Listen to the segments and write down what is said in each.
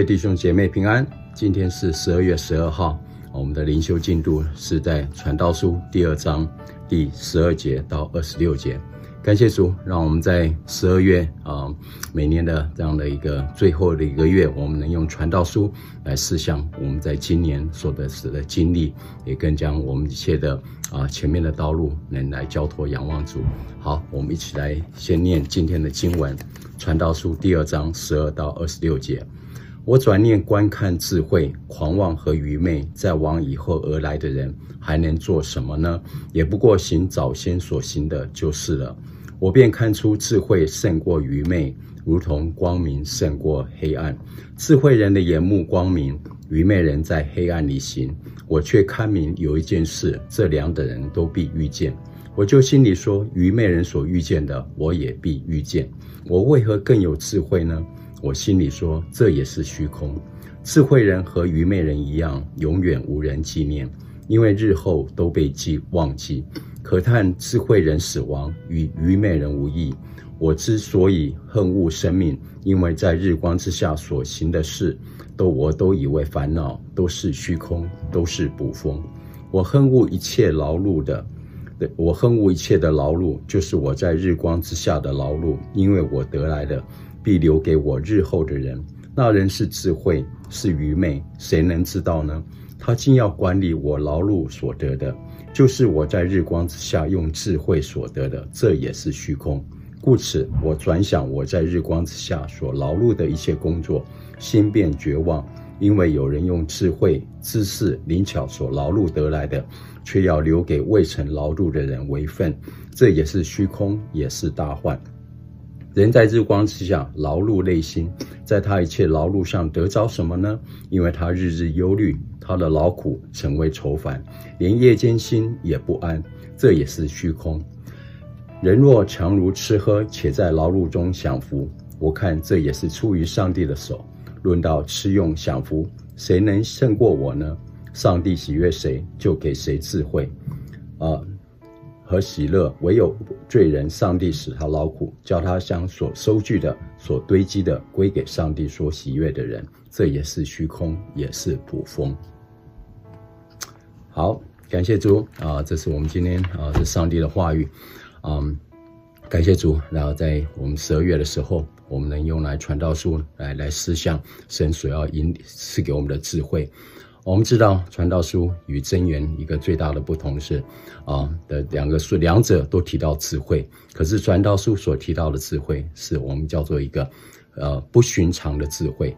位弟兄姐妹平安。今天是十二月十二号，我们的灵修进度是在传道书第二章第十二节到二十六节。感谢主，让我们在十二月啊，每年的这样的一个最后的一个月，我们能用传道书来思想我们在今年所得时的经历，也更将我们一切的啊前面的道路能来交托仰望主。好，我们一起来先念今天的经文，传道书第二章十二到二十六节。我转念观看智慧、狂妄和愚昧，在往以后而来的人，还能做什么呢？也不过行早先所行的，就是了。我便看出智慧胜过愚昧，如同光明胜过黑暗。智慧人的眼目光明，愚昧人在黑暗里行。我却看明有一件事，这两等人都必遇见。我就心里说：愚昧人所遇见的，我也必遇见。我为何更有智慧呢？我心里说：这也是虚空。智慧人和愚昧人一样，永远无人纪念，因为日后都被记忘记。可叹智慧人死亡，与愚昧人无异。我之所以恨恶生命，因为在日光之下所行的事，都我都以为烦恼，都是虚空，都是捕风。我恨恶一切劳碌的，我恨恶一切的劳碌，就是我在日光之下的劳碌，因为我得来的，必留给我日后的人。那人是智慧，是愚昧，谁能知道呢？他竟要管理我劳碌所得的。就是我在日光之下用智慧所得的，这也是虚空。故此，我转想我在日光之下所劳碌的一切工作，心便绝望，因为有人用智慧、知识、灵巧所劳碌得来的，却要留给未曾劳碌的人为分，这也是虚空，也是大患。人在日光之下劳碌累心，在他一切劳碌上得着什么呢？因为他日日忧虑，他的劳苦成为愁烦，连夜间心也不安，这也是虚空。人若强如吃喝，且在劳碌中享福，我看这也是出于上帝的手。论到吃用享福，谁能胜过我呢？上帝喜悦谁，就给谁智慧。啊、和喜乐，唯有罪人，上帝使他劳苦，叫他将所收据的、所堆积的归给上帝所喜悦的人，这也是虚空，也是捕风。好，感谢主啊！这是我们今天啊，是上帝的话语，嗯，感谢主。然后在我们十二月的时候，我们能用来传道书来来思想神所要引赐给我们的智慧。我们知道传道书与箴言一个最大的不同是，啊的两个书两者都提到智慧，可是传道书所提到的智慧是我们叫做一个，呃不寻常的智慧，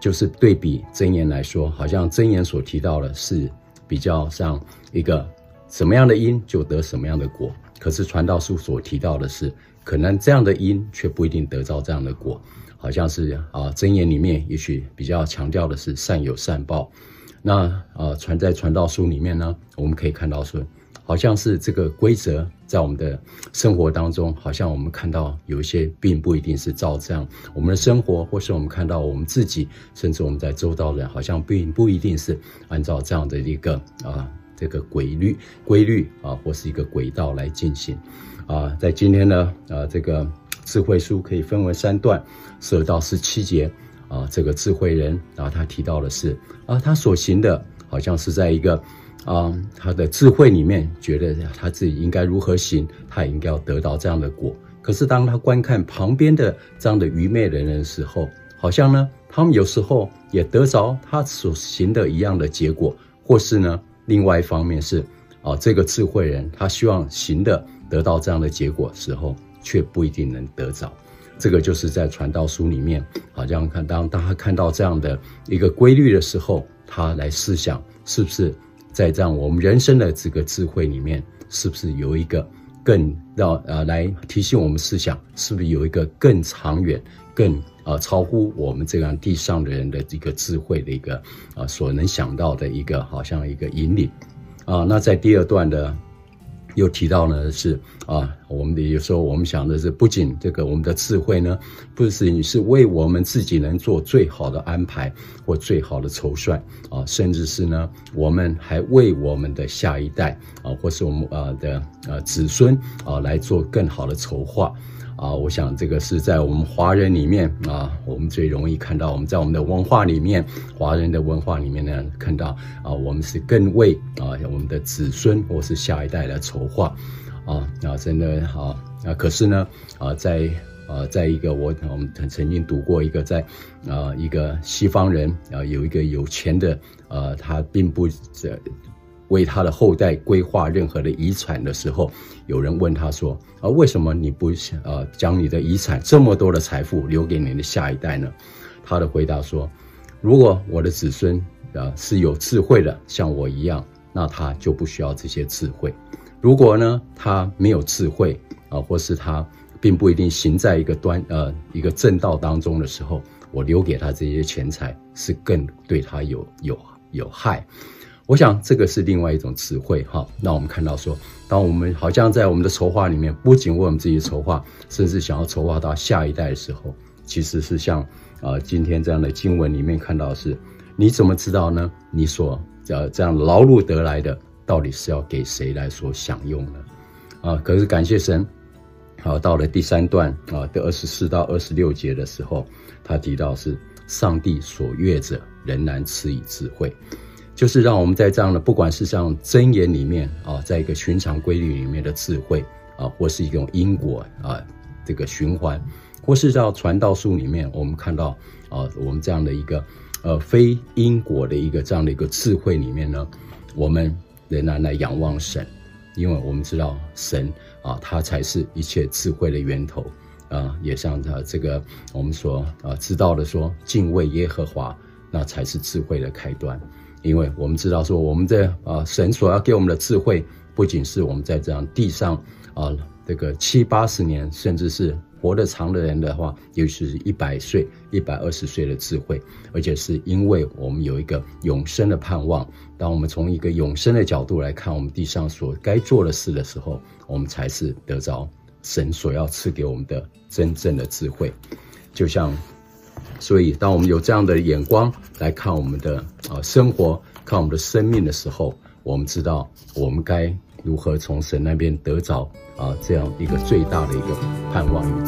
就是对比箴言来说，好像箴言所提到的是比较像一个什么样的因就得什么样的果，可是传道书所提到的是可能这样的因却不一定得到这样的果，好像是啊箴言里面也许比较强调的是善有善报。那呃，传在传道书里面呢，我们可以看到说，好像是这个规则在我们的生活当中，好像我们看到有一些并不一定是照这样，我们的生活，或是我们看到我们自己，甚至我们在周遭人，好像并不一定是按照这样的一个啊这个规律规律啊，或是一个轨道来进行啊。在今天呢，啊这个智慧书可以分为三段，十二到十七节。啊，这个智慧人，然后他提到的是，啊，他所行的，好像是在一个，啊，他的智慧里面，觉得他自己应该如何行，他应该要得到这样的果。可是当他观看旁边的这样的愚昧的人的时候，好像呢，他们有时候也得着他所行的一样的结果，或是呢，另外一方面是，啊，这个智慧人他希望行的得到这样的结果时候，却不一定能得着。这个就是在传道书里面，好像看当当他看到这样的一个规律的时候，他来思想，是不是在这样我们人生的这个智慧里面，是不是有一个更让呃来提醒我们思想，是不是有一个更长远、更呃超乎我们这样地上的人的一个智慧的一个呃所能想到的一个好像一个引领啊？那在第二段的。又提到呢是啊，我们的有时候我们想的是，不仅这个我们的智慧呢，不是是为我们自己能做最好的安排或最好的筹算啊，甚至是呢，我们还为我们的下一代啊，或是我们啊的呃子孙啊来做更好的筹划。啊，我想这个是在我们华人里面啊，我们最容易看到，我们在我们的文化里面，华人的文化里面呢，看到啊，我们是更为啊我们的子孙或是下一代来筹划啊，啊，真的好啊，可是呢啊，在啊，在一个我我们曾曾经读过一个在啊一个西方人啊有一个有钱的呃，他并不这。为他的后代规划任何的遗产的时候，有人问他说：“啊，为什么你不呃将你的遗产这么多的财富留给你的下一代呢？”他的回答说：“如果我的子孙啊是有智慧的，像我一样，那他就不需要这些智慧；如果呢他没有智慧啊，或是他并不一定行在一个端呃一个正道当中的时候，我留给他这些钱财是更对他有有有害。”我想这个是另外一种智慧哈。那我们看到说，当我们好像在我们的筹划里面，不仅为我们自己筹划，甚至想要筹划到下一代的时候，其实是像啊今天这样的经文里面看到是，你怎么知道呢？你所呃这样劳碌得来的，到底是要给谁来所享用呢？啊，可是感谢神，好，到了第三段啊的二十四到二十六节的时候，他提到是上帝所悦者仍然赐以智慧。就是让我们在这样的，不管是像箴言里面啊，在一个寻常规律里面的智慧啊，或是一种因果啊，这个循环，或是到传道书里面，我们看到啊，我们这样的一个呃非因果的一个这样的一个智慧里面呢，我们仍然来仰望神，因为我们知道神啊，他才是一切智慧的源头啊，也像他这个我们所啊知道的说，敬畏耶和华，那才是智慧的开端。因为我们知道说，我们在啊神所要给我们的智慧，不仅是我们在这样地上啊这个七八十年，甚至是活得长的人的话，尤其是一百岁、一百二十岁的智慧，而且是因为我们有一个永生的盼望。当我们从一个永生的角度来看我们地上所该做的事的时候，我们才是得着神所要赐给我们的真正的智慧，就像。所以，当我们有这样的眼光来看我们的啊生活，看我们的生命的时候，我们知道我们该如何从神那边得着啊这样一个最大的一个盼望与。